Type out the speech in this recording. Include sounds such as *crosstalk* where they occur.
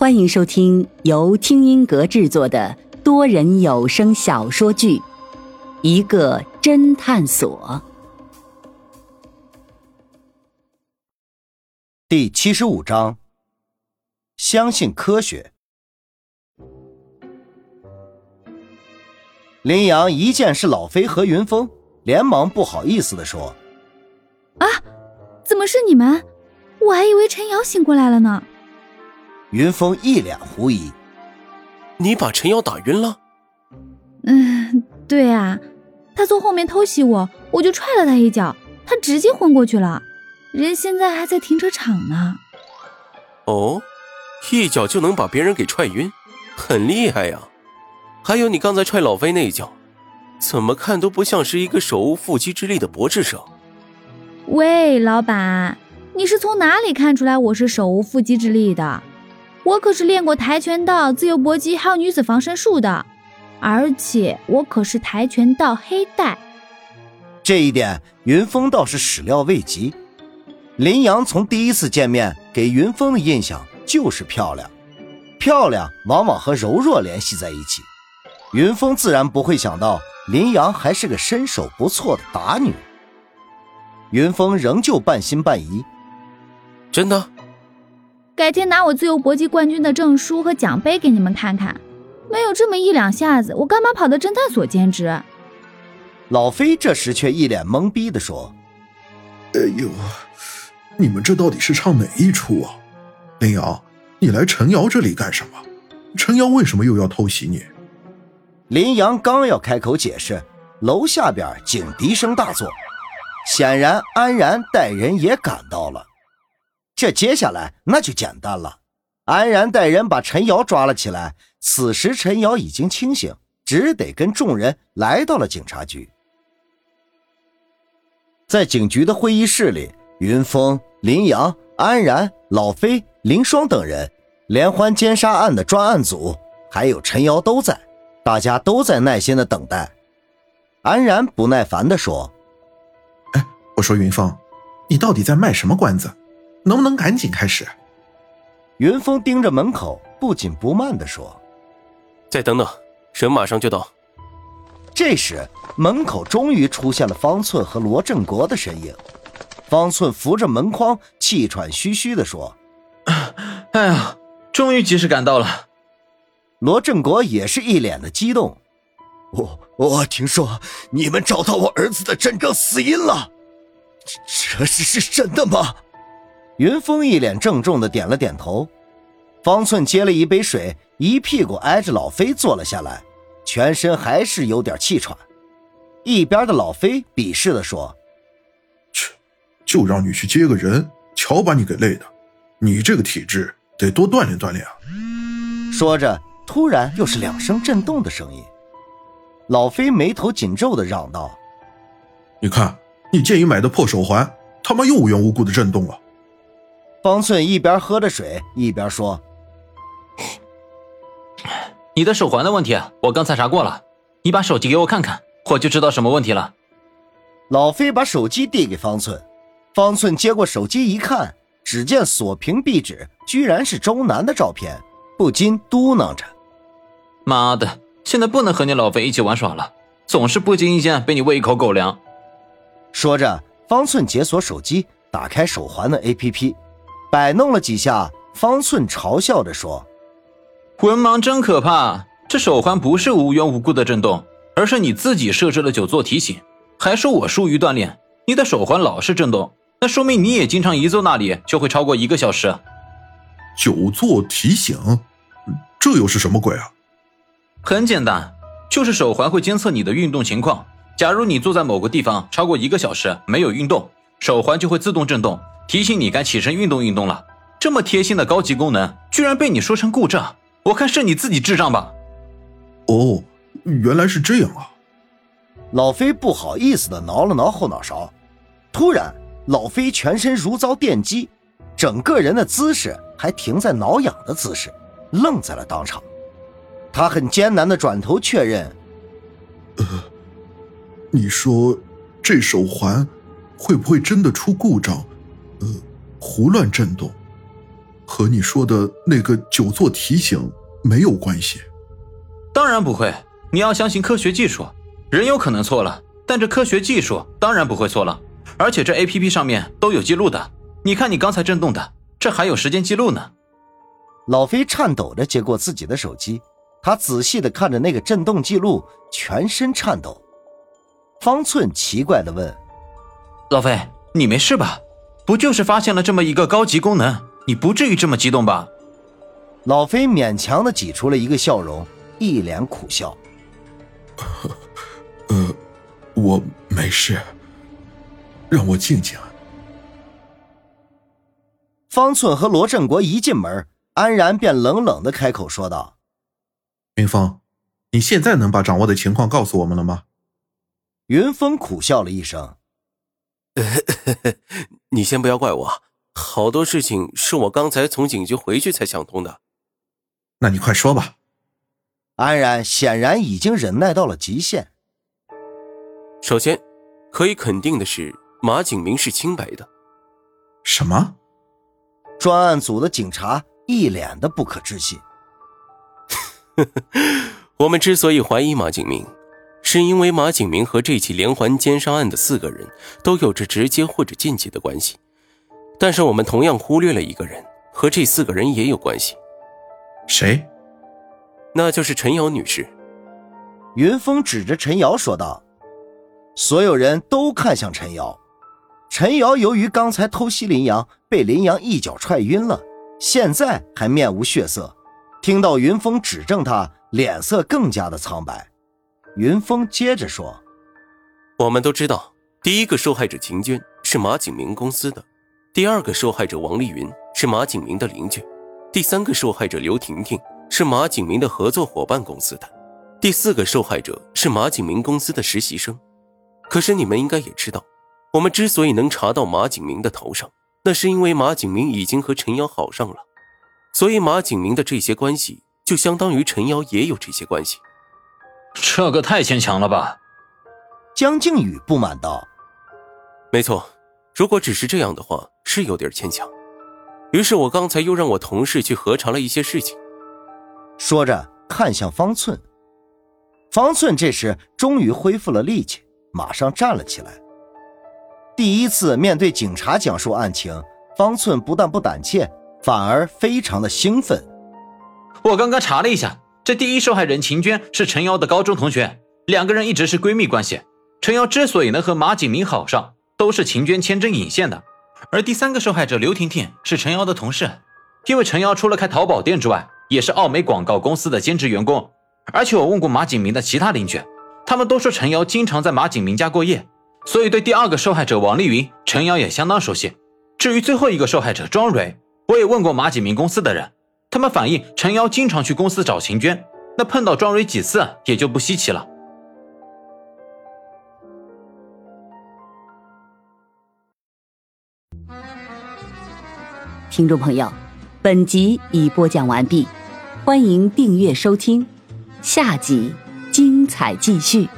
欢迎收听由听音阁制作的多人有声小说剧《一个侦探所》第七十五章：相信科学。林阳一见是老飞和云峰，连忙不好意思的说：“啊，怎么是你们？我还以为陈瑶醒过来了呢。”云峰一脸狐疑：“你把陈瑶打晕了？”“嗯，对啊，他从后面偷袭我，我就踹了他一脚，他直接昏过去了，人现在还在停车场呢。”“哦，一脚就能把别人给踹晕，很厉害呀！还有你刚才踹老飞那一脚，怎么看都不像是一个手无缚鸡之力的博智生。”“喂，老板，你是从哪里看出来我是手无缚鸡之力的？”我可是练过跆拳道、自由搏击，还有女子防身术的，而且我可是跆拳道黑带。这一点，云峰倒是始料未及。林阳从第一次见面给云峰的印象就是漂亮，漂亮往往和柔弱联系在一起。云峰自然不会想到林阳还是个身手不错的打女。云峰仍旧半信半疑，真的。改天拿我自由搏击冠军的证书和奖杯给你们看看，没有这么一两下子，我干嘛跑到侦探所兼职？老飞这时却一脸懵逼的说：“哎呦，你们这到底是唱哪一出啊？林瑶，你来陈瑶这里干什么？陈瑶为什么又要偷袭你？”林阳刚要开口解释，楼下边警笛声大作，显然安然带人也赶到了。这接下来那就简单了，安然带人把陈瑶抓了起来。此时陈瑶已经清醒，只得跟众人来到了警察局。在警局的会议室里，云峰、林阳、安然、老飞、林双等人，连环奸杀案的专案组，还有陈瑶都在，大家都在耐心的等待。安然不耐烦的说：“哎，我说云峰，你到底在卖什么关子？”能不能赶紧开始？云峰盯着门口，不紧不慢地说：“再等等，人马上就到。”这时，门口终于出现了方寸和罗振国的身影。方寸扶着门框，气喘吁吁地说：“ *coughs* 哎呀，终于及时赶到了。”罗振国也是一脸的激动：“我我听说你们找到我儿子的真正死因了，这这是是真的吗？”云峰一脸郑重的点了点头，方寸接了一杯水，一屁股挨着老飞坐了下来，全身还是有点气喘。一边的老飞鄙视的说：“切，就让你去接个人，瞧把你给累的，你这个体质得多锻炼锻炼啊！”说着，突然又是两声震动的声音。老飞眉头紧皱的嚷道：“你看，你建议买的破手环，他妈又无缘无故的震动了。”方寸一边喝着水一边说：“你的手环的问题，我刚才查过了。你把手机给我看看，我就知道什么问题了。”老飞把手机递给方寸，方寸接过手机一看，只见锁屏壁纸居然是周南的照片，不禁嘟囔着：“妈的，现在不能和你老飞一起玩耍了，总是不经意间被你喂一口狗粮。”说着，方寸解锁手机，打开手环的 APP。摆弄了几下，方寸嘲笑着说：“文盲真可怕！这手环不是无缘无故的震动，而是你自己设置了久坐提醒，还说我疏于锻炼。你的手环老是震动，那说明你也经常一坐那里就会超过一个小时。久坐提醒，这又是什么鬼啊？很简单，就是手环会监测你的运动情况。假如你坐在某个地方超过一个小时没有运动，手环就会自动震动。”提醒你该起身运动运动了，这么贴心的高级功能，居然被你说成故障，我看是你自己智障吧。哦，原来是这样啊！老飞不好意思的挠了挠后脑勺，突然，老飞全身如遭电击，整个人的姿势还停在挠痒的姿势，愣在了当场。他很艰难的转头确认：“呃，你说这手环会不会真的出故障？”呃，胡乱震动，和你说的那个久坐提醒没有关系？当然不会。你要相信科学技术，人有可能错了，但这科学技术当然不会错了。而且这 A P P 上面都有记录的，你看你刚才震动的，这还有时间记录呢。老飞颤抖着接过自己的手机，他仔细的看着那个震动记录，全身颤抖。方寸奇怪的问：“老飞，你没事吧？不就是发现了这么一个高级功能，你不至于这么激动吧？”老飞勉强的挤出了一个笑容，一脸苦笑。*laughs* 呃，我没事，让我静静。方寸和罗振国一进门，安然便冷冷的开口说道：“云峰，你现在能把掌握的情况告诉我们了吗？”云峰苦笑了一声：“ *laughs* 你先不要怪我，好多事情是我刚才从警局回去才想通的。那你快说吧。”安然显然已经忍耐到了极限。首先，可以肯定的是，马景明是清白的。什么？专案组的警察一脸的不可置信。*laughs* 我们之所以怀疑马景明，是因为马景明和这起连环奸杀案的四个人都有着直接或者间接的关系。但是我们同样忽略了一个人，和这四个人也有关系。谁？那就是陈瑶女士。云峰指着陈瑶说道：“所有人都看向陈瑶。陈瑶由于刚才偷袭林阳，被林阳一脚踹晕了，现在还面无血色。听到云峰指证他，脸色更加的苍白。云峰接着说：‘我们都知道，第一个受害者秦娟是马景明公司的，第二个受害者王丽云是马景明的邻居，第三个受害者刘婷婷。’”是马景明的合作伙伴公司的第四个受害者是马景明公司的实习生，可是你们应该也知道，我们之所以能查到马景明的头上，那是因为马景明已经和陈瑶好上了，所以马景明的这些关系就相当于陈瑶也有这些关系。这个太牵强了吧？江靖宇不满道：“没错，如果只是这样的话，是有点牵强。于是我刚才又让我同事去核查了一些事情。”说着，看向方寸。方寸这时终于恢复了力气，马上站了起来。第一次面对警察讲述案情，方寸不但不胆怯，反而非常的兴奋。我刚刚查了一下，这第一受害人秦娟是陈瑶的高中同学，两个人一直是闺蜜关系。陈瑶之所以能和马景明好上，都是秦娟牵针引线的。而第三个受害者刘婷婷是陈瑶的同事，因为陈瑶除了开淘宝店之外，也是奥美广告公司的兼职员工，而且我问过马景明的其他邻居，他们都说陈瑶经常在马景明家过夜，所以对第二个受害者王丽云，陈瑶也相当熟悉。至于最后一个受害者庄蕊，我也问过马景明公司的人，他们反映陈瑶经常去公司找秦娟，那碰到庄蕊几次也就不稀奇了。听众朋友，本集已播讲完毕。欢迎订阅收听，下集精彩继续。